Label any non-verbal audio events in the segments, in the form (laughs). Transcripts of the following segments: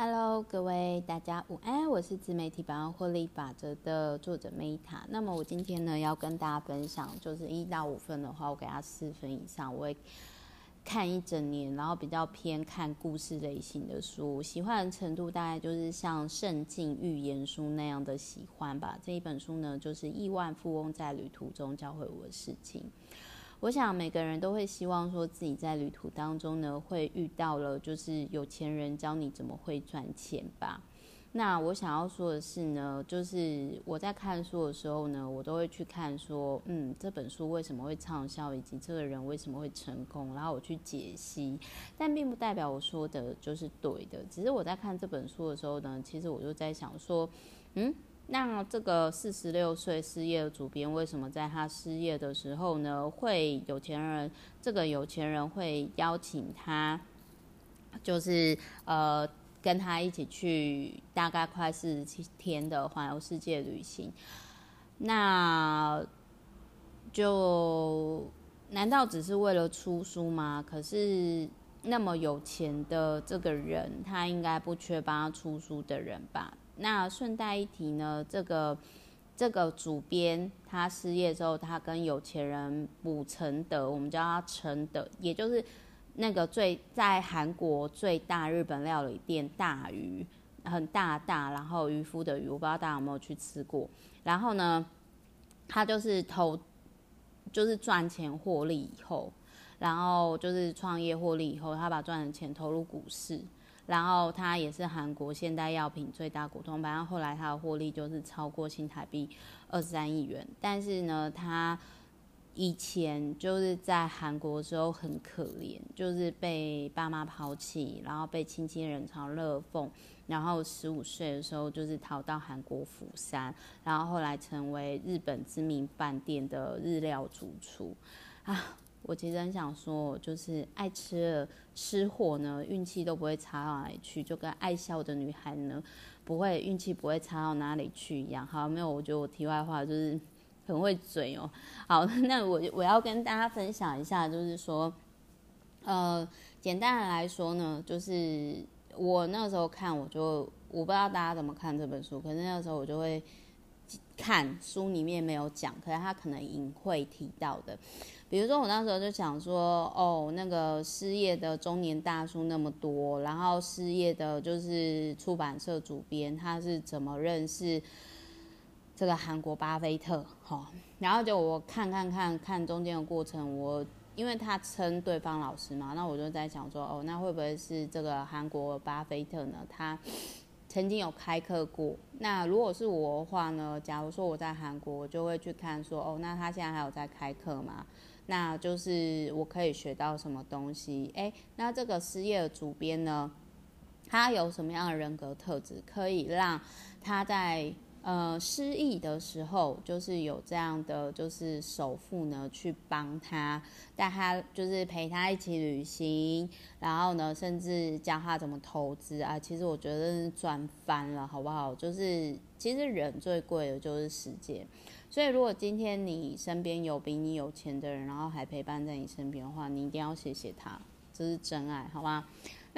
Hello，各位大家午安，我是自媒体百万获利法则的作者 Meta。那么我今天呢要跟大家分享，就是一到五分的话，我给他四分以上，我会看一整年，然后比较偏看故事类型的书，喜欢的程度大概就是像圣经寓言书那样的喜欢吧。这一本书呢，就是亿万富翁在旅途中教会我的事情。我想每个人都会希望说自己在旅途当中呢，会遇到了就是有钱人教你怎么会赚钱吧。那我想要说的是呢，就是我在看书的时候呢，我都会去看说，嗯，这本书为什么会畅销，以及这个人为什么会成功，然后我去解析。但并不代表我说的就是对的，只是我在看这本书的时候呢，其实我就在想说，嗯。那这个四十六岁失业的主编，为什么在他失业的时候呢，会有钱人？这个有钱人会邀请他，就是呃，跟他一起去大概快四十七天的环游世界旅行。那就难道只是为了出书吗？可是那么有钱的这个人，他应该不缺帮他出书的人吧？那顺带一提呢，这个这个主编他失业之后，他跟有钱人卜承德，我们叫他承德，也就是那个最在韩国最大日本料理店大鱼，很大大，然后渔夫的鱼，我不知道大家有没有去吃过。然后呢，他就是投，就是赚钱获利以后，然后就是创业获利以后，他把赚的钱投入股市。然后他也是韩国现代药品最大股东，反正后来他的获利就是超过新台币二十三亿元。但是呢，他以前就是在韩国的时候很可怜，就是被爸妈抛弃，然后被亲戚人嘲热讽。然后十五岁的时候就是逃到韩国釜山，然后后来成为日本知名饭店的日料主厨啊。我其实很想说，就是爱吃的吃货呢，运气都不会差到哪里去，就跟爱笑的女孩呢，不会运气不会差到哪里去一样。好，没有，我觉得我题外话就是 (laughs) 很会嘴哦。好，(laughs) 那我我要跟大家分享一下，就是说，呃，简单的来说呢，就是我那时候看，我就我不知道大家怎么看这本书，可是那时候我就会看书里面没有讲，可是他可能隐晦提到的。比如说，我那时候就想说，哦，那个失业的中年大叔那么多，然后失业的就是出版社主编，他是怎么认识这个韩国巴菲特？哈，然后就我看看看看中间的过程，我因为他称对方老师嘛，那我就在想说，哦，那会不会是这个韩国巴菲特呢？他曾经有开课过。那如果是我的话呢？假如说我在韩国，我就会去看说，哦，那他现在还有在开课吗？那就是我可以学到什么东西？诶，那这个失业的主编呢，他有什么样的人格特质，可以让他在呃失意的时候，就是有这样的就是首富呢去帮他，带他就是陪他一起旅行，然后呢，甚至教他怎么投资啊。其实我觉得赚翻了，好不好？就是其实人最贵的就是时间。所以，如果今天你身边有比你有钱的人，然后还陪伴在你身边的话，你一定要谢谢他，这是真爱，好吗？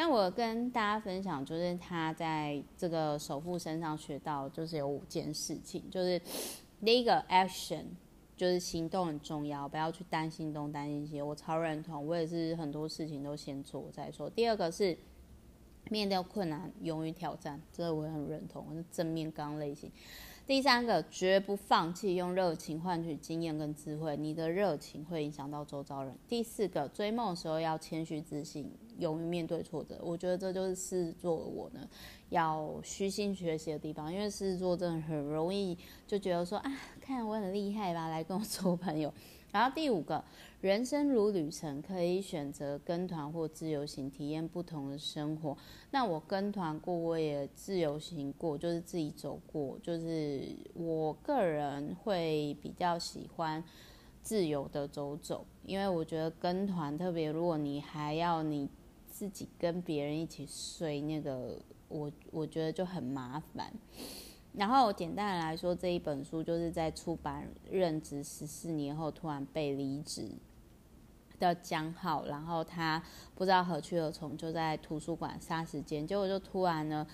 那我跟大家分享，就是他在这个首富身上学到，就是有五件事情，就是第一个 action，就是行动很重要，不要去担心东担心西，我超认同，我也是很多事情都先做再说。第二个是面对困难，勇于挑战，这个我也很认同，我是正面刚类型。第三个，绝不放弃，用热情换取经验跟智慧。你的热情会影响到周遭人。第四个，追梦的时候要谦虚自信，勇于面对挫折。我觉得这就是狮子座我呢，要虚心学习的地方。因为狮子座真的很容易就觉得说啊，看我很厉害吧，来跟我做朋友。然后第五个，人生如旅程，可以选择跟团或自由行，体验不同的生活。那我跟团过，我也自由行过，就是自己走过。就是我个人会比较喜欢自由的走走，因为我觉得跟团，特别如果你还要你自己跟别人一起睡，那个我我觉得就很麻烦。然后简单来说，这一本书就是在出版任职十四年后突然被离职的讲好，然后他不知道何去何从，就在图书馆杀时间。结果就突然呢，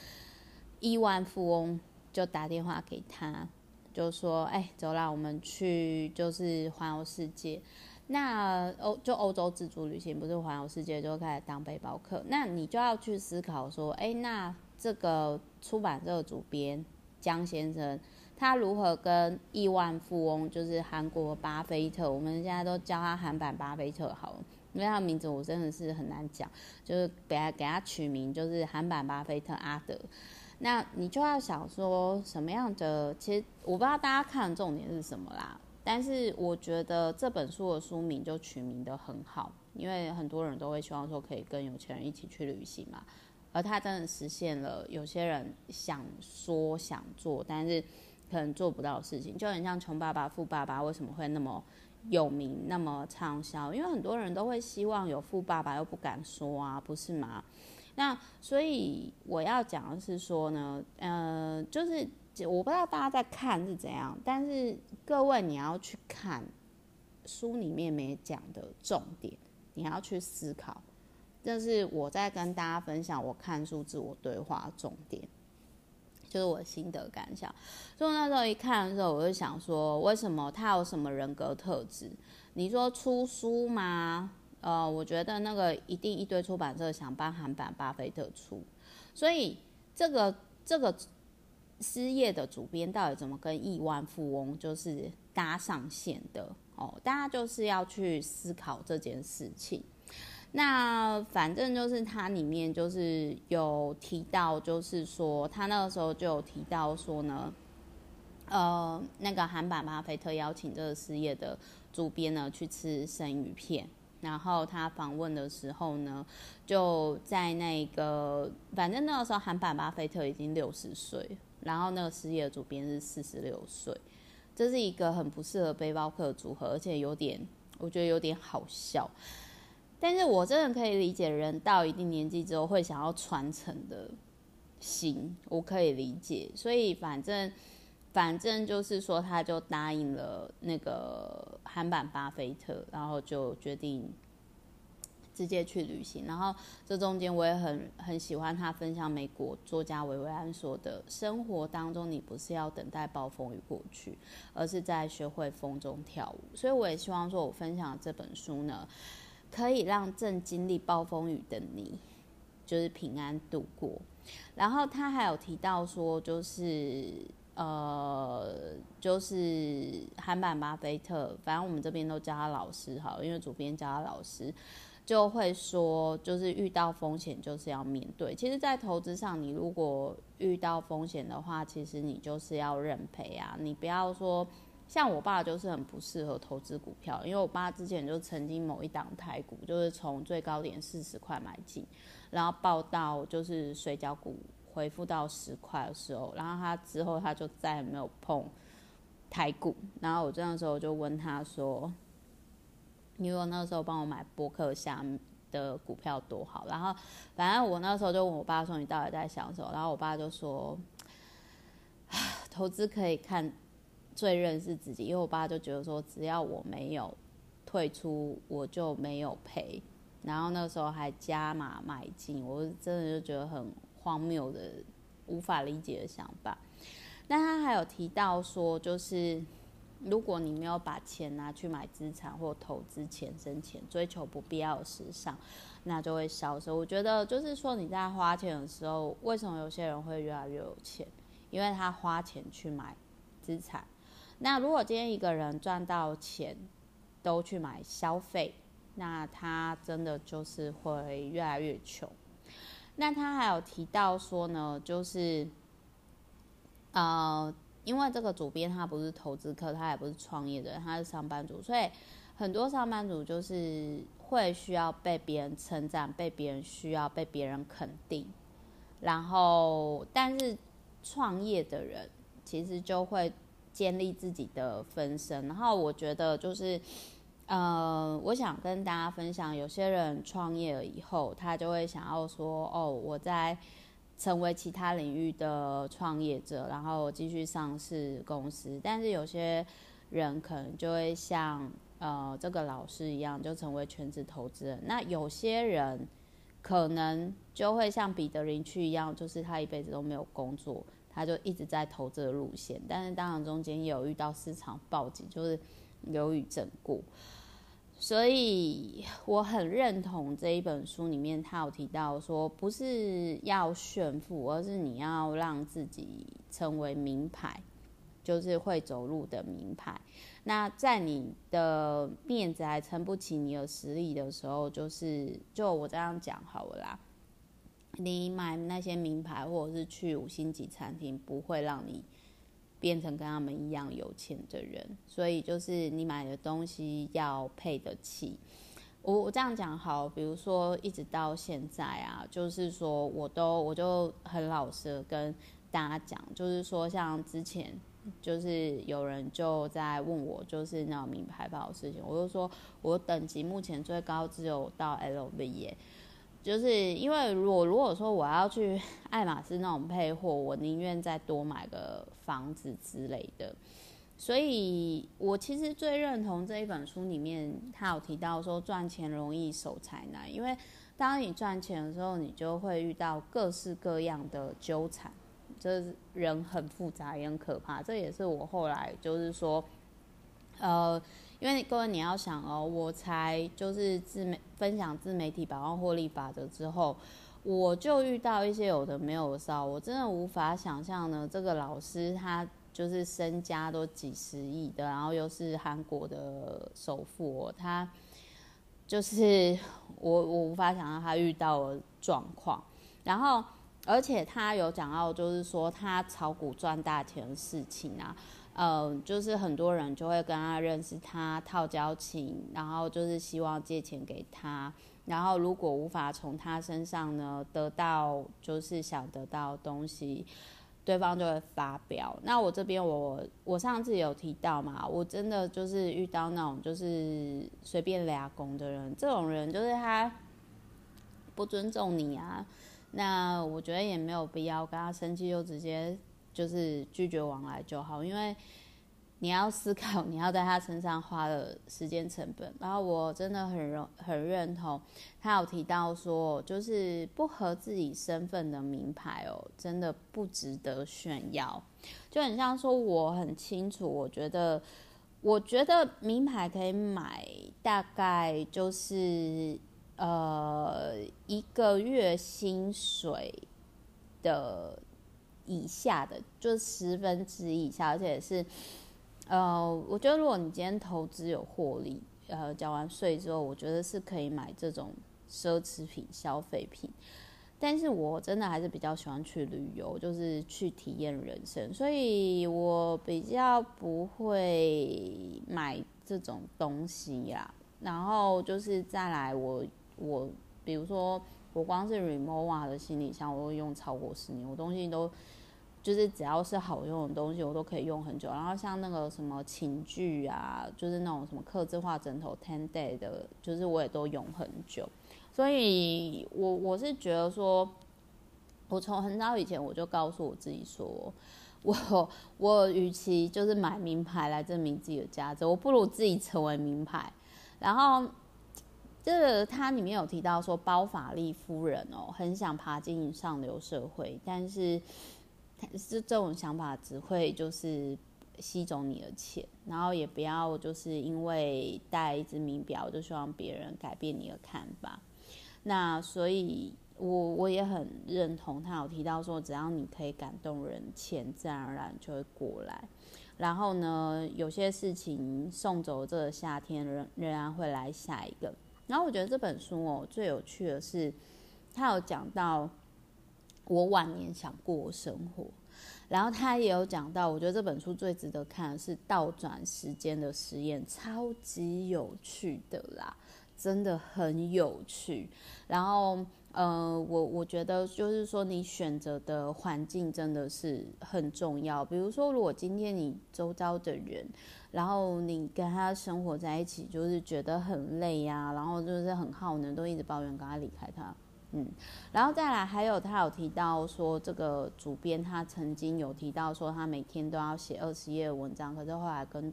亿万富翁就打电话给他，就说：“哎、走啦，我们去就是环游世界。”那欧就欧洲自助旅行，不是环游世界，就开始当背包客。那你就要去思考说：“哎、那这个出版社主编江先生。”他如何跟亿万富翁，就是韩国巴菲特，我们现在都叫他韩版巴菲特好了，因为他的名字我真的是很难讲，就是给他给他取名就是韩版巴菲特阿德。那你就要想说什么样的？其实我不知道大家看的重点是什么啦，但是我觉得这本书的书名就取名得很好，因为很多人都会希望说可以跟有钱人一起去旅行嘛，而他真的实现了有些人想说想做，但是。可能做不到的事情，就很像《穷爸爸富爸爸》为什么会那么有名、那么畅销？因为很多人都会希望有富爸爸，又不敢说啊，不是吗？那所以我要讲的是说呢，呃，就是我不知道大家在看是怎样，但是各位你要去看书里面没讲的重点，你要去思考，这是我在跟大家分享我看书自我对话重点。就是我心得感想，所以那时候一看的时候，我就想说，为什么他有什么人格特质？你说出书吗？呃，我觉得那个一定一堆出版社想帮韩版巴菲特出，所以这个这个失业的主编到底怎么跟亿万富翁就是搭上线的？哦，大家就是要去思考这件事情。那反正就是他里面就是有提到，就是说他那个时候就有提到说呢，呃，那个韩版巴菲特邀请这个失业的主编呢去吃生鱼片，然后他访问的时候呢，就在那个反正那个时候韩版巴菲特已经六十岁，然后那个失业的主编是四十六岁，这是一个很不适合背包客组合，而且有点我觉得有点好笑。但是我真的可以理解人到一定年纪之后会想要传承的心，我可以理解。所以反正反正就是说，他就答应了那个韩版巴菲特，然后就决定直接去旅行。然后这中间我也很很喜欢他分享美国作家维维安说的：生活当中你不是要等待暴风雨过去，而是在学会风中跳舞。所以我也希望说，我分享这本书呢。可以让正经历暴风雨的你，就是平安度过。然后他还有提到说，就是呃，就是韩版巴菲特，反正我们这边都叫他老师好，因为主编叫他老师，就会说，就是遇到风险就是要面对。其实，在投资上，你如果遇到风险的话，其实你就是要认赔啊，你不要说。像我爸就是很不适合投资股票，因为我爸之前就曾经某一档台股，就是从最高点四十块买进，然后报到就是水饺股回复到十块的时候，然后他之后他就再也没有碰台股，然后我这样时候就问他说：“你如果那时候帮我买波克夏的股票多好？”然后反正我那时候就问我爸说：“你到底在想什么？”然后我爸就说：“ (sighs) 投资可以看。”最认识自己，因为我爸就觉得说，只要我没有退出，我就没有赔。然后那时候还加码买进，我真的就觉得很荒谬的、无法理解的想法。那他还有提到说，就是如果你没有把钱拿去买资产或投资钱生钱，追求不必要的时尚，那就会消失。我觉得就是说你在花钱的时候，为什么有些人会越来越有钱？因为他花钱去买资产。那如果今天一个人赚到钱都去买消费，那他真的就是会越来越穷。那他还有提到说呢，就是呃，因为这个主编他不是投资客，他也不是创业的人，他是上班族，所以很多上班族就是会需要被别人称赞，被别人需要被别人肯定。然后，但是创业的人其实就会。建立自己的分身，然后我觉得就是，呃，我想跟大家分享，有些人创业了以后，他就会想要说，哦，我在成为其他领域的创业者，然后继续上市公司。但是有些人可能就会像呃这个老师一样，就成为全职投资人。那有些人可能就会像彼得林区一样，就是他一辈子都没有工作，他就一直在投这个路线。但是当然中间也有遇到市场暴击，就是流于整固。所以我很认同这一本书里面，他有提到说，不是要炫富，而是你要让自己成为名牌，就是会走路的名牌。那在你的面子还撑不起你的实力的时候，就是就我这样讲好了啦。你买那些名牌，或者是去五星级餐厅，不会让你。变成跟他们一样有钱的人，所以就是你买的东西要配得起。我我这样讲好，比如说一直到现在啊，就是说我都我就很老实跟大家讲，就是说像之前就是有人就在问我，就是那种名牌包的事情，我就说我等级目前最高只有到 LV 耶。就是因为如果如果说我要去 (laughs) 爱马仕那种配货，我宁愿再多买个房子之类的。所以我其实最认同这一本书里面，他有提到说赚钱容易守财难，因为当你赚钱的时候，你就会遇到各式各样的纠缠，就是人很复杂也很可怕。这也是我后来就是说，呃。因为各位你要想哦，我才就是自媒分享自媒体百万获利法则之后，我就遇到一些有的没有的事，我真的无法想象呢。这个老师他就是身家都几十亿的，然后又是韩国的首富，他就是我我无法想象他遇到的状况。然后而且他有讲到，就是说他炒股赚大钱的事情啊。呃，就是很多人就会跟他认识他，套交情，然后就是希望借钱给他，然后如果无法从他身上呢得到就是想得到东西，对方就会发飙。那我这边我我上次有提到嘛，我真的就是遇到那种就是随便俩工的人，这种人就是他不尊重你啊，那我觉得也没有必要跟他生气，就直接。就是拒绝往来就好，因为你要思考你要在他身上花的时间成本。然后我真的很认很认同，他有提到说，就是不合自己身份的名牌哦，真的不值得炫耀。就很像说，我很清楚，我觉得，我觉得名牌可以买，大概就是呃一个月薪水的。以下的就十分之一以下，而且是，呃，我觉得如果你今天投资有获利，呃，缴完税之后，我觉得是可以买这种奢侈品、消费品。但是我真的还是比较喜欢去旅游，就是去体验人生，所以我比较不会买这种东西呀。然后就是再来我，我比如说我光是 remova 的行李箱，我都用超过十年，我东西都。就是只要是好用的东西，我都可以用很久。然后像那个什么寝具啊，就是那种什么客制化枕头 ten day 的，就是我也都用很久。所以我我是觉得说，我从很早以前我就告诉我自己说，我我与其就是买名牌来证明自己的价值，我不如自己成为名牌。然后这个它里面有提到说，包法利夫人哦，很想爬进上流社会，但是。是这种想法只会就是吸走你的钱，然后也不要就是因为戴一只名表就希望别人改变你的看法。那所以我我也很认同他有提到说，只要你可以感动人，钱自然而然就会过来。然后呢，有些事情送走这个夏天，仍仍然会来下一个。然后我觉得这本书哦，最有趣的是，他有讲到。我晚年想过生活，然后他也有讲到，我觉得这本书最值得看的是倒转时间的实验，超级有趣的啦，真的很有趣。然后，呃，我我觉得就是说，你选择的环境真的是很重要。比如说，如果今天你周遭的人，然后你跟他生活在一起，就是觉得很累呀，然后就是很耗能，都一直抱怨，赶快离开他。嗯，然后再来，还有他有提到说，这个主编他曾经有提到说，他每天都要写二十页文章，可是后来跟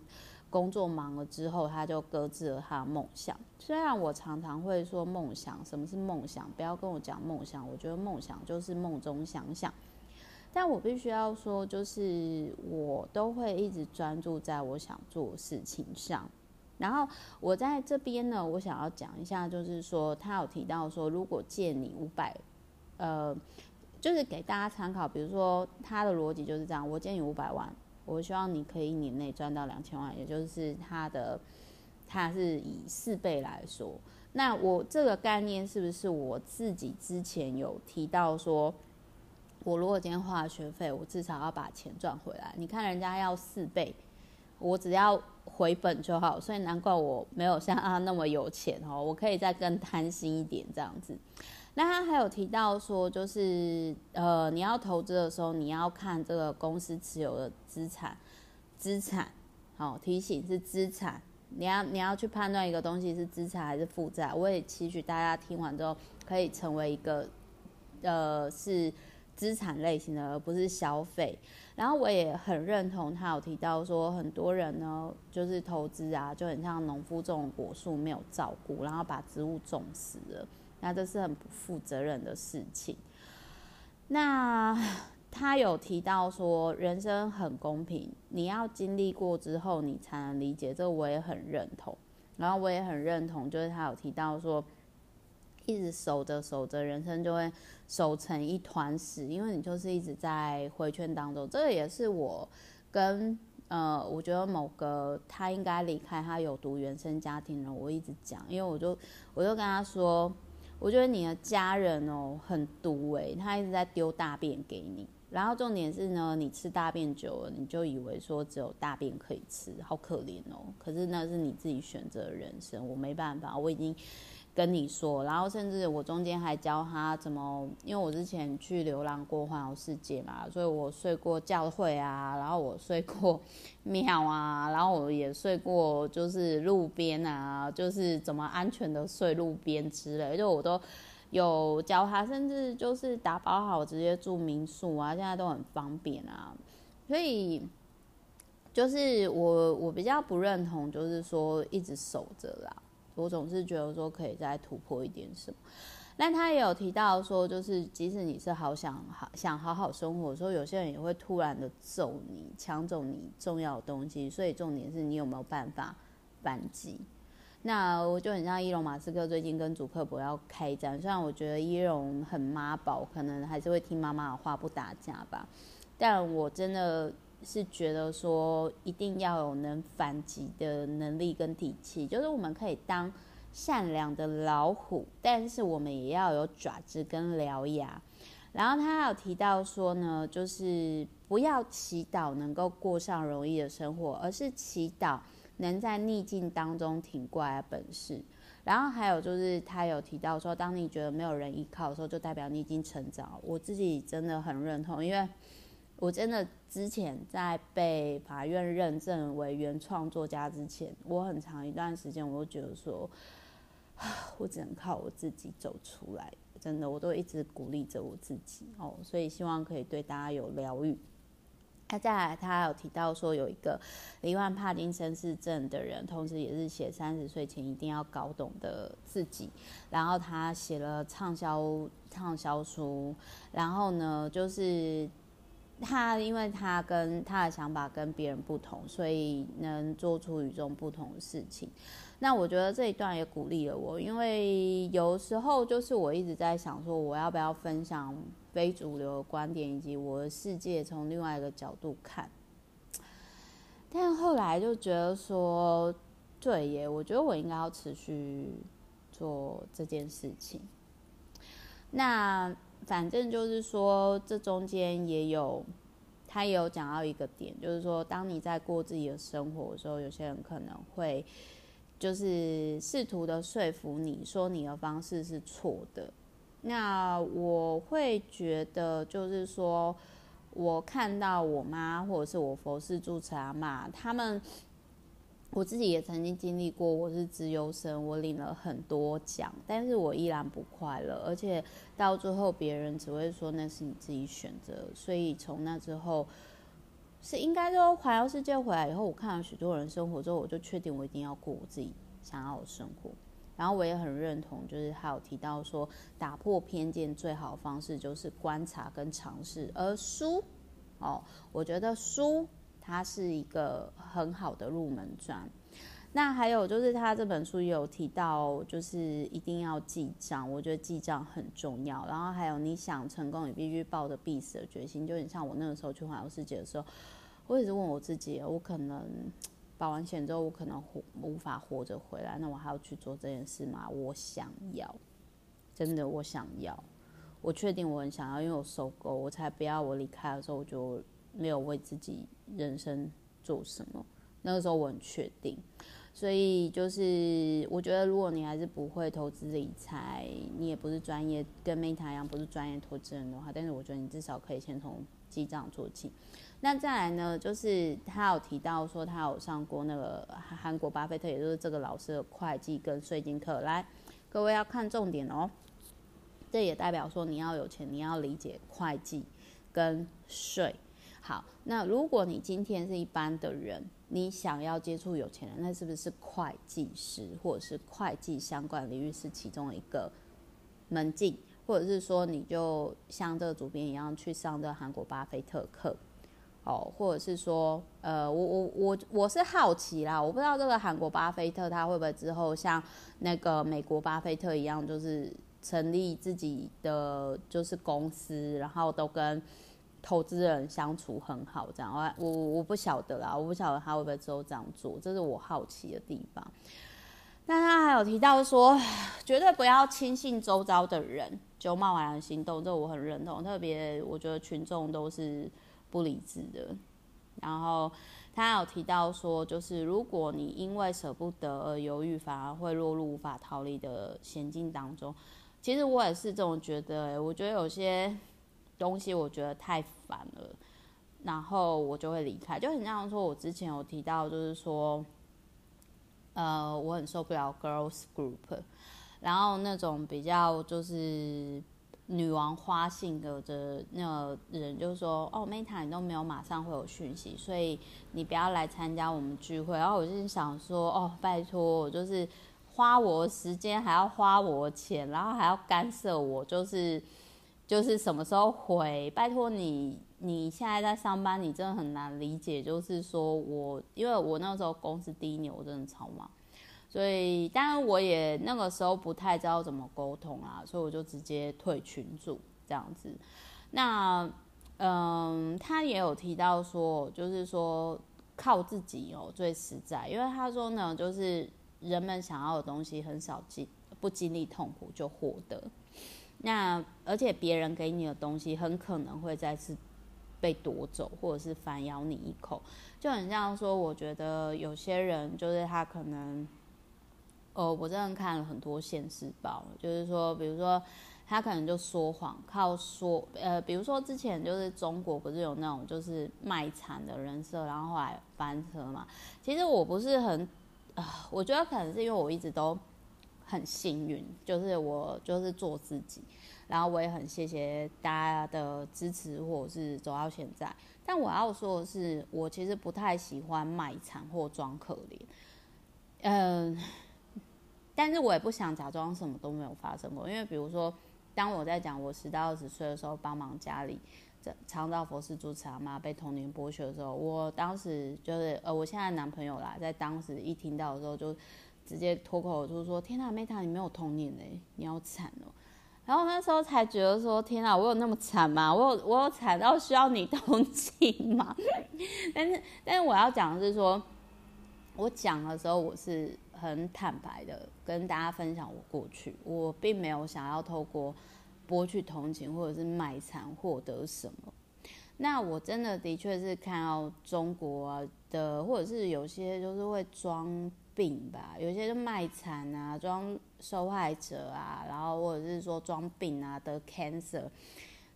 工作忙了之后，他就搁置了他的梦想。虽然我常常会说梦想，什么是梦想？不要跟我讲梦想，我觉得梦想就是梦中想想。但我必须要说，就是我都会一直专注在我想做的事情上。然后我在这边呢，我想要讲一下，就是说他有提到说，如果借你五百，呃，就是给大家参考。比如说他的逻辑就是这样：我借你五百万，我希望你可以一年内赚到两千万，也就是他的，他是以四倍来说。那我这个概念是不是我自己之前有提到说？我如果今天花了学费，我至少要把钱赚回来。你看人家要四倍，我只要回本就好，所以难怪我没有像他那么有钱哦。我可以再更贪心一点这样子。那他还有提到说，就是呃，你要投资的时候，你要看这个公司持有的资产，资产，好，提醒是资产。你要你要去判断一个东西是资产还是负债。我也期许大家听完之后可以成为一个呃是。资产类型的，而不是消费。然后我也很认同他有提到说，很多人呢就是投资啊，就很像农夫种果树没有照顾，然后把植物种死了，那这是很不负责任的事情。那 (laughs) 他有提到说，人生很公平，你要经历过之后，你才能理解。这我也很认同。然后我也很认同，就是他有提到说。一直守着守着，人生就会守成一团屎，因为你就是一直在回圈当中。这个也是我跟呃，我觉得某个他应该离开他有毒原生家庭了，我一直讲，因为我就我就跟他说，我觉得你的家人哦很毒诶，他一直在丢大便给你，然后重点是呢，你吃大便久了，你就以为说只有大便可以吃，好可怜哦。可是那是你自己选择的人生，我没办法，我已经。跟你说，然后甚至我中间还教他怎么，因为我之前去流浪过环游世界嘛，所以我睡过教会啊，然后我睡过 (laughs) 庙啊，然后我也睡过就是路边啊，就是怎么安全的睡路边之类，就我都有教他，甚至就是打包好直接住民宿啊，现在都很方便啊，所以就是我我比较不认同，就是说一直守着啦。我总是觉得说可以再突破一点什么，但他也有提到说，就是即使你是好想好想好好生活，说有些人也会突然的揍你，抢走你重要的东西，所以重点是你有没有办法反击。那我就很像伊隆马斯克最近跟祖克伯要开战，虽然我觉得伊隆很妈宝，可能还是会听妈妈的话不打架吧，但我真的。是觉得说一定要有能反击的能力跟底气，就是我们可以当善良的老虎，但是我们也要有爪子跟獠牙。然后他有提到说呢，就是不要祈祷能够过上容易的生活，而是祈祷能在逆境当中挺过来的本事。然后还有就是他有提到说，当你觉得没有人依靠的时候，就代表你已经成长。我自己真的很认同，因为。我真的之前在被法院认证为原创作家之前，我很长一段时间我都觉得说，我只能靠我自己走出来。真的，我都一直鼓励着我自己哦，所以希望可以对大家有疗愈。他再来，他有提到说有一个罹患帕金森氏症的人，同时也是写三十岁前一定要搞懂的自己。然后他写了畅销畅销书，然后呢，就是。他因为他跟他的想法跟别人不同，所以能做出与众不同的事情。那我觉得这一段也鼓励了我，因为有时候就是我一直在想说，我要不要分享非主流的观点，以及我的世界从另外一个角度看。但后来就觉得说，对耶，我觉得我应该要持续做这件事情。那。反正就是说，这中间也有，他也有讲到一个点，就是说，当你在过自己的生活的时候，有些人可能会就是试图的说服你说你的方式是错的。那我会觉得，就是说我看到我妈或者是我佛事住持阿嬷，他们。我自己也曾经经历过，我是资优生，我领了很多奖，但是我依然不快乐，而且到最后别人只会说那是你自己选择，所以从那之后，是应该说环游世界回来以后，我看了许多人生活之后，我就确定我一定要过我自己想要的生活。然后我也很认同，就是还有提到说，打破偏见最好的方式就是观察跟尝试。而书，哦，我觉得书它是一个很好的入门砖。那还有就是他这本书有提到，就是一定要记账，我觉得记账很重要。然后还有你想成功，你必须抱着必死的决心。就你像我那个时候去环游世界的时候，我一直问我自己，我可能保完险之后，我可能无法活着回来，那我还要去做这件事吗？我想要，真的我想要，我确定我很想要，因为我受够，我才不要我离开的时候我就没有为自己人生做什么。那个时候我很确定。所以就是，我觉得如果你还是不会投资理财，你也不是专业，跟 Meta 一样不是专业投资人的话，但是我觉得你至少可以先从记账做起。那再来呢，就是他有提到说他有上过那个韩国巴菲特，也就是这个老师的会计跟税金课。来，各位要看重点哦。这也代表说你要有钱，你要理解会计跟税。好，那如果你今天是一般的人。你想要接触有钱人，那是不是会计师或者是会计相关领域是其中一个门径，或者是说你就像这个主编一样去上这个韩国巴菲特课，哦，或者是说，呃，我我我我是好奇啦，我不知道这个韩国巴菲特他会不会之后像那个美国巴菲特一样，就是成立自己的就是公司，然后都跟。投资人相处很好，这样我我我不晓得啦，我不晓得他会不会之后这样做，这是我好奇的地方。那他还有提到说，绝对不要轻信周遭的人就贸然行动，这我很认同。特别我觉得群众都是不理智的。然后他还有提到说，就是如果你因为舍不得而犹豫，反而会落入无法逃离的险境当中。其实我也是这种觉得，欸，我觉得有些。东西我觉得太烦了，然后我就会离开。就很像说，我之前有提到，就是说，呃，我很受不了 girls group，然后那种比较就是女王花性格的那个人，就说，哦，Meta 你都没有马上会有讯息，所以你不要来参加我们聚会。然后我就想说，哦，拜托，我就是花我时间，还要花我钱，然后还要干涉我，就是。就是什么时候回？拜托你，你现在在上班，你真的很难理解。就是说我，因为我那时候公司第一年，我真的超忙，所以当然我也那个时候不太知道怎么沟通啊，所以我就直接退群组这样子。那嗯，他也有提到说，就是说靠自己哦最实在，因为他说呢，就是人们想要的东西很少经不经历痛苦就获得。那而且别人给你的东西很可能会再次被夺走，或者是反咬你一口，就很像说，我觉得有些人就是他可能，哦，我真的看了很多现世报，就是说，比如说他可能就说谎，靠说，呃，比如说之前就是中国不是有那种就是卖惨的人设，然后后来翻车嘛。其实我不是很，啊、我觉得可能是因为我一直都。很幸运，就是我就是做自己，然后我也很谢谢大家的支持，或者是走到现在。但我要说的是，我其实不太喜欢卖惨或装可怜，嗯，但是我也不想假装什么都没有发生过。因为比如说，当我在讲我十到二十岁的时候帮忙家里长照佛事主持阿妈被童年剥削的时候，我当时就是呃，我现在男朋友啦，在当时一听到的时候就。直接脱口而出说：“天哪，Meta，你没有童年嘞，你好惨哦。”然后那时候才觉得说：“天哪，我有那么惨吗？我有我有惨到需要你同情吗？” (laughs) 但是，但是我要讲的是说，我讲的时候我是很坦白的跟大家分享我过去，我并没有想要透过博取同情或者是卖惨获得什么。那我真的的确是看到中国的，或者是有些就是会装。病吧，有些就卖惨啊，装受害者啊，然后或者是说装病啊，得 cancer，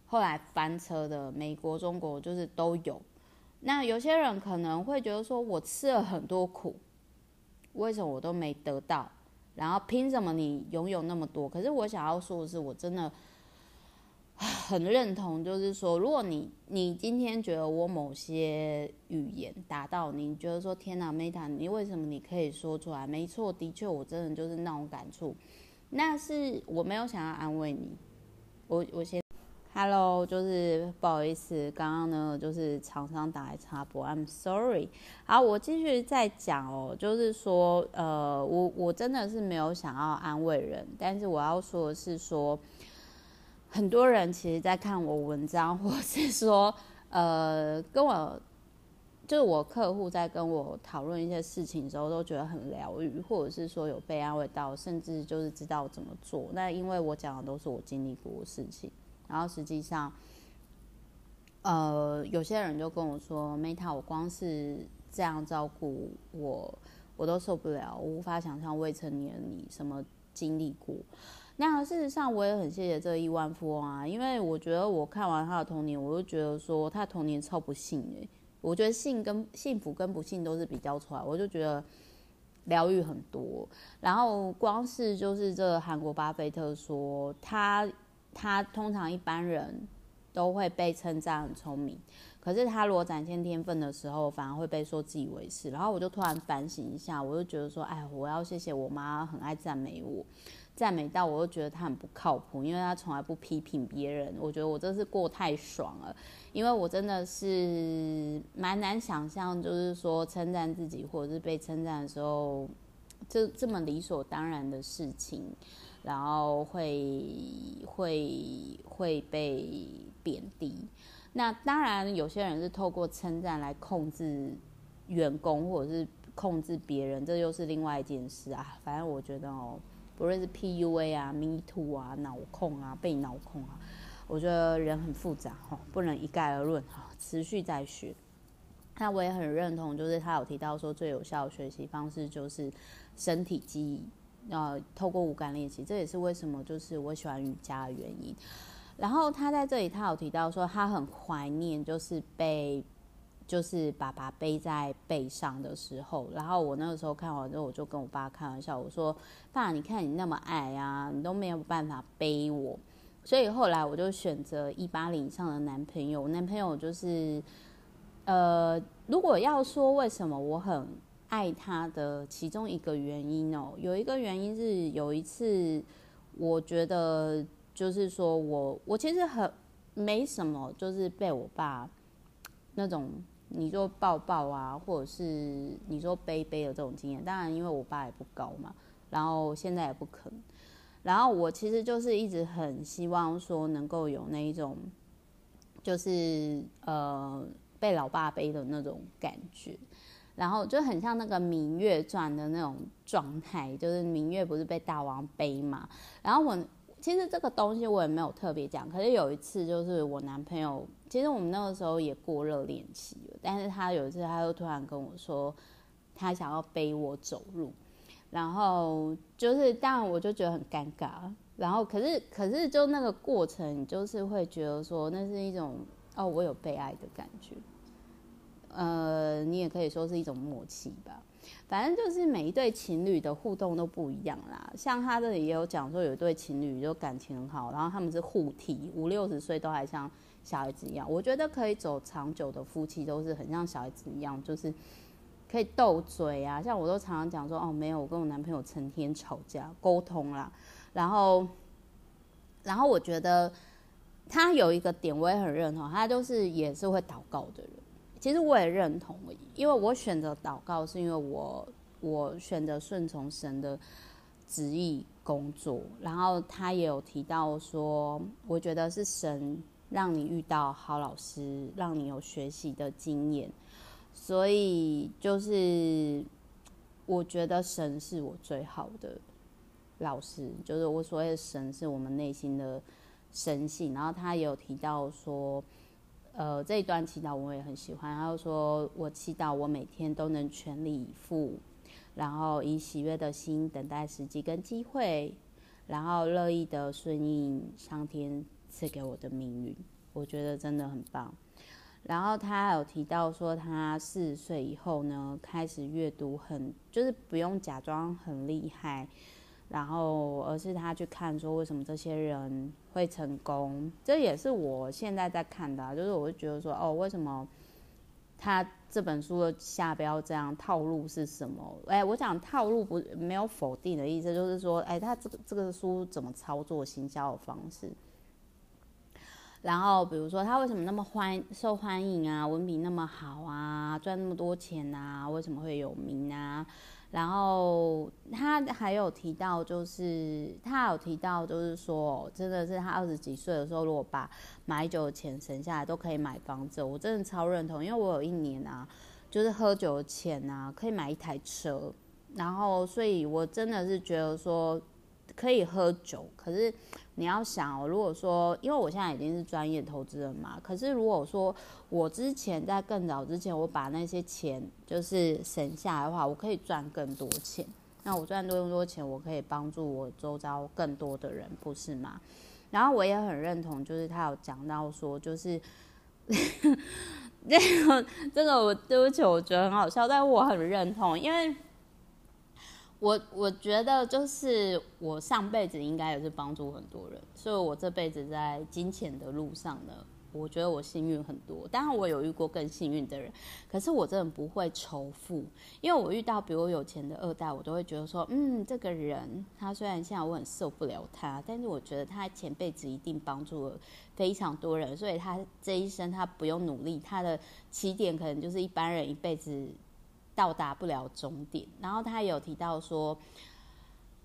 后来翻车的，美国、中国就是都有。那有些人可能会觉得说，我吃了很多苦，为什么我都没得到？然后凭什么你拥有那么多？可是我想要说的是，我真的，很认同，就是说，如果你你今天觉得我某些语言达到你，你觉得说天哪，Meta，你为什么你可以说出来？没错，的确，我真的就是那种感触。那是我没有想要安慰你，我我先，Hello，就是不好意思，刚刚呢就是厂商打来插播，I'm sorry。好，我继续再讲哦，就是说，呃，我我真的是没有想要安慰人，但是我要说的是说。很多人其实，在看我文章，(laughs) 或是说，呃，跟我就是我客户在跟我讨论一些事情的时候，都觉得很疗愈，或者是说有被安慰到，甚至就是知道怎么做。那因为我讲的都是我经历过的事情，然后实际上，呃，有些人就跟我说，Meta，我光是这样照顾我，我都受不了，我无法想象未成年的你什么经历过。那事实上，我也很谢谢这个亿万富翁啊，因为我觉得我看完他的童年，我就觉得说他童年超不幸诶。我觉得幸跟幸福跟不幸都是比较出来，我就觉得疗愈很多。然后光是就是这个韩国巴菲特说，他他通常一般人都会被称赞很聪明，可是他如果展现天分的时候，反而会被说自以为是。然后我就突然反省一下，我就觉得说，哎，我要谢谢我妈很爱赞美我。赞美到我都觉得他很不靠谱，因为他从来不批评别人。我觉得我真是过太爽了，因为我真的是蛮难想象，就是说称赞自己或者是被称赞的时候，这这么理所当然的事情，然后会会会被贬低。那当然，有些人是透过称赞来控制员工或者是控制别人，这又是另外一件事啊。反正我觉得哦。不论是 PUA 啊、Me Too 啊、脑控啊、被脑控啊，我觉得人很复杂哈，不能一概而论哈，持续在学。那我也很认同，就是他有提到说，最有效的学习方式就是身体记忆，呃，透过五感练习，这也是为什么就是我喜欢瑜伽的原因。然后他在这里，他有提到说，他很怀念就是被。就是爸爸背在背上的时候，然后我那个时候看完之后，我就跟我爸开玩笑，我说：“爸，你看你那么矮啊，你都没有办法背我。”所以后来我就选择一八零以上的男朋友。男朋友就是，呃，如果要说为什么我很爱他的其中一个原因哦，有一个原因是有一次，我觉得就是说我我其实很没什么，就是被我爸那种。你说抱抱啊，或者是你说背背的这种经验，当然因为我爸也不高嘛，然后现在也不肯，然后我其实就是一直很希望说能够有那一种，就是呃被老爸背的那种感觉，然后就很像那个《芈月传》的那种状态，就是芈月不是被大王背嘛，然后我。其实这个东西我也没有特别讲，可是有一次就是我男朋友，其实我们那个时候也过热恋期了，但是他有一次他又突然跟我说，他想要背我走路，然后就是当然我就觉得很尴尬，然后可是可是就那个过程，就是会觉得说那是一种哦，我有被爱的感觉，呃，你也可以说是一种默契吧。反正就是每一对情侣的互动都不一样啦。像他这里也有讲说，有一对情侣就感情很好，然后他们是互体，五六十岁都还像小孩子一样。我觉得可以走长久的夫妻都是很像小孩子一样，就是可以斗嘴啊。像我都常常讲说，哦，没有，我跟我男朋友成天吵架，沟通啦。然后，然后我觉得他有一个点我也很认同，他就是也是会祷告的人。其实我也认同，因为我选择祷告，是因为我我选择顺从神的旨意工作。然后他也有提到说，我觉得是神让你遇到好老师，让你有学习的经验。所以就是我觉得神是我最好的老师，就是我所谓的神是我们内心的神性。然后他也有提到说。呃，这一段祈祷我也很喜欢。他就说：“我祈祷我每天都能全力以赴，然后以喜悦的心等待时机跟机会，然后乐意的顺应上天赐给我的命运。”我觉得真的很棒。然后他有提到说，他四十岁以后呢，开始阅读很，就是不用假装很厉害，然后而是他去看说为什么这些人会成功，这也是我现在在看的，就是我会觉得说哦，为什么他这本书的下标这样套路是什么？哎，我讲套路不没有否定的意思，就是说哎，他这个这个书怎么操作行销的方式？然后比如说他为什么那么欢受欢迎啊，文笔那么好啊，赚那么多钱啊，为什么会有名啊？然后他还有提到，就是他有提到，就是说，真的是他二十几岁的时候，如果把买酒的钱省下来，都可以买房子。我真的超认同，因为我有一年啊，就是喝酒的钱啊，可以买一台车。然后，所以我真的是觉得说。可以喝酒，可是你要想哦，如果说，因为我现在已经是专业投资人嘛，可是如果说我之前在更早之前，我把那些钱就是省下来的话，我可以赚更多钱。那我赚多更多钱，我可以帮助我周遭更多的人，不是吗？然后我也很认同，就是他有讲到说，就是这 (laughs) 个这个，我对不起，我觉得很好笑，但我很认同，因为。我我觉得就是我上辈子应该也是帮助很多人，所以我这辈子在金钱的路上呢，我觉得我幸运很多。当然我有遇过更幸运的人，可是我真的不会仇富，因为我遇到比我有钱的二代，我都会觉得说，嗯，这个人他虽然现在我很受不了他，但是我觉得他前辈子一定帮助了非常多人，所以他这一生他不用努力，他的起点可能就是一般人一辈子。到达不了终点，然后他有提到说，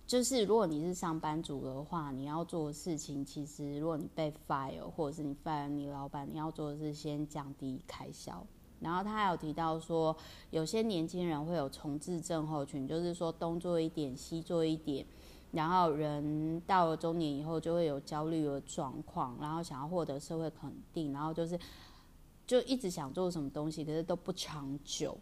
就是如果你是上班族的话，你要做的事情，其实如果你被 fire 或者是你 fire 你老板，你要做的是先降低开销。然后他还有提到说，有些年轻人会有重置症候群，就是说东做一点，西做一点，然后人到了中年以后就会有焦虑的状况，然后想要获得社会肯定，然后就是就一直想做什么东西，可是都不长久。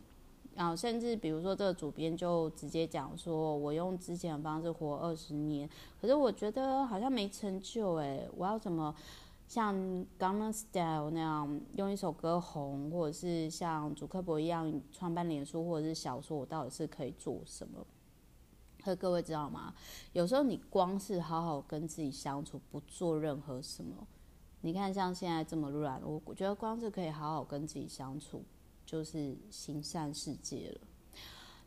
然后甚至比如说，这个主编就直接讲说，我用之前的方式活二十年，可是我觉得好像没成就诶，我要怎么像 Gangnam Style 那样用一首歌红，或者是像祖克伯一样创办脸书，或者是小说，我到底是可以做什么？可各位知道吗？有时候你光是好好跟自己相处，不做任何什么，你看像现在这么乱，我我觉得光是可以好好跟自己相处。就是行善世界了，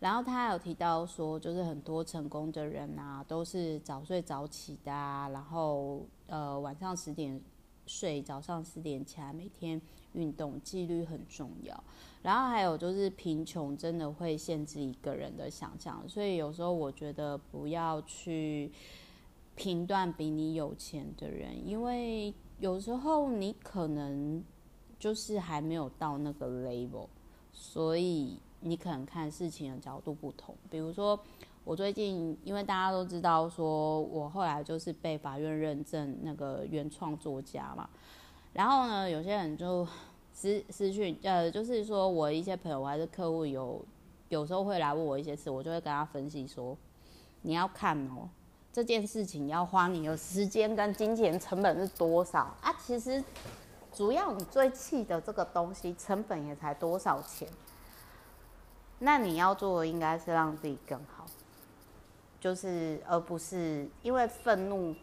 然后他有提到说，就是很多成功的人啊，都是早睡早起的，然后呃晚上十点睡，早上十点起来，每天运动，纪律很重要。然后还有就是贫穷真的会限制一个人的想象，所以有时候我觉得不要去评断比你有钱的人，因为有时候你可能。就是还没有到那个 level，所以你可能看事情的角度不同。比如说，我最近因为大家都知道，说我后来就是被法院认证那个原创作家嘛，然后呢，有些人就私私讯，呃，就是说我一些朋友还是客户有有时候会来问我一些事，我就会跟他分析说，你要看哦，这件事情要花你的时间跟金钱成本是多少啊？其实。主要你最气的这个东西成本也才多少钱？那你要做的应该是让自己更好，就是而不是因为愤怒，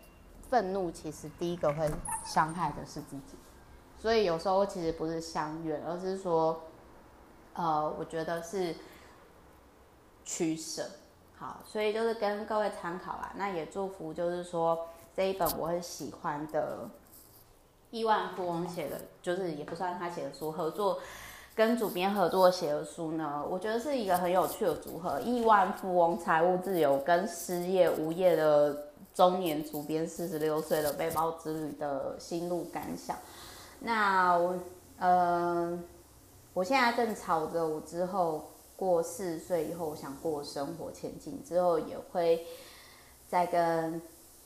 愤怒其实第一个会伤害的是自己，所以有时候其实不是相怨，而是说，呃，我觉得是取舍。好，所以就是跟各位参考啦，那也祝福就是说这一本我很喜欢的。亿万富翁写的，就是也不算他写的书，合作跟主编合作写的书呢，我觉得是一个很有趣的组合。亿万富翁财务自由跟失业无业的中年主编，四十六岁的背包之旅的心路感想。那我，呃，我现在正朝着我之后过四十岁以后我想过生活前进，之后也会再跟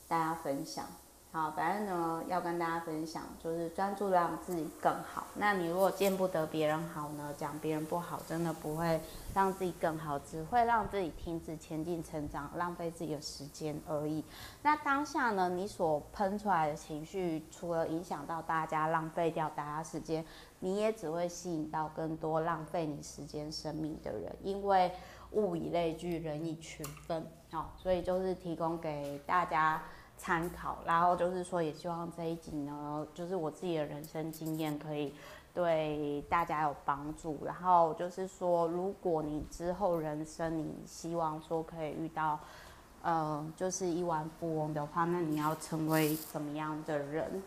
大家分享。好，反正呢，要跟大家分享，就是专注让自己更好。那你如果见不得别人好呢，讲别人不好，真的不会让自己更好，只会让自己停止前进成长，浪费自己的时间而已。那当下呢，你所喷出来的情绪，除了影响到大家，浪费掉大家时间，你也只会吸引到更多浪费你时间、生命的人，因为。物以类聚，人以群分，好，所以就是提供给大家参考，然后就是说，也希望这一集呢，就是我自己的人生经验可以对大家有帮助。然后就是说，如果你之后人生你希望说可以遇到，呃，就是亿万富翁的话，那你要成为怎么样的人？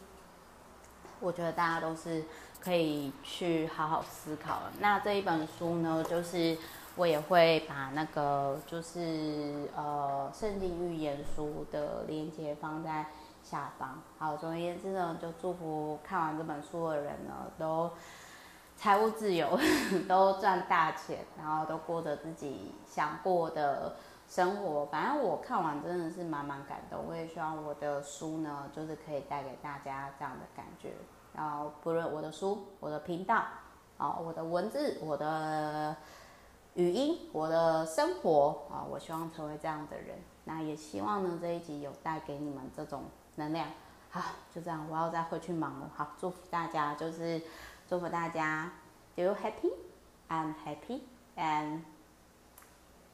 我觉得大家都是可以去好好思考的。那这一本书呢，就是。我也会把那个就是呃圣经预言书的链接放在下方。好，总而言之呢，就祝福看完这本书的人呢，都财务自由，(laughs) 都赚大钱，然后都过着自己想过的生活。反正我看完真的是满满感动。我也希望我的书呢，就是可以带给大家这样的感觉。然后不论我的书、我的频道、啊，我的文字、我的。语音，我的生活啊，我希望成为这样的人。那也希望呢，这一集有带给你们这种能量。好，就这样，我要再回去忙了。好，祝福大家，(laughs) 就是祝福大家，Do you happy? I'm happy, and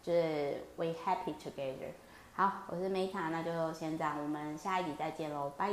就是 we happy together。好，我是 Meta，那就先这样，我们下一集再见喽，拜。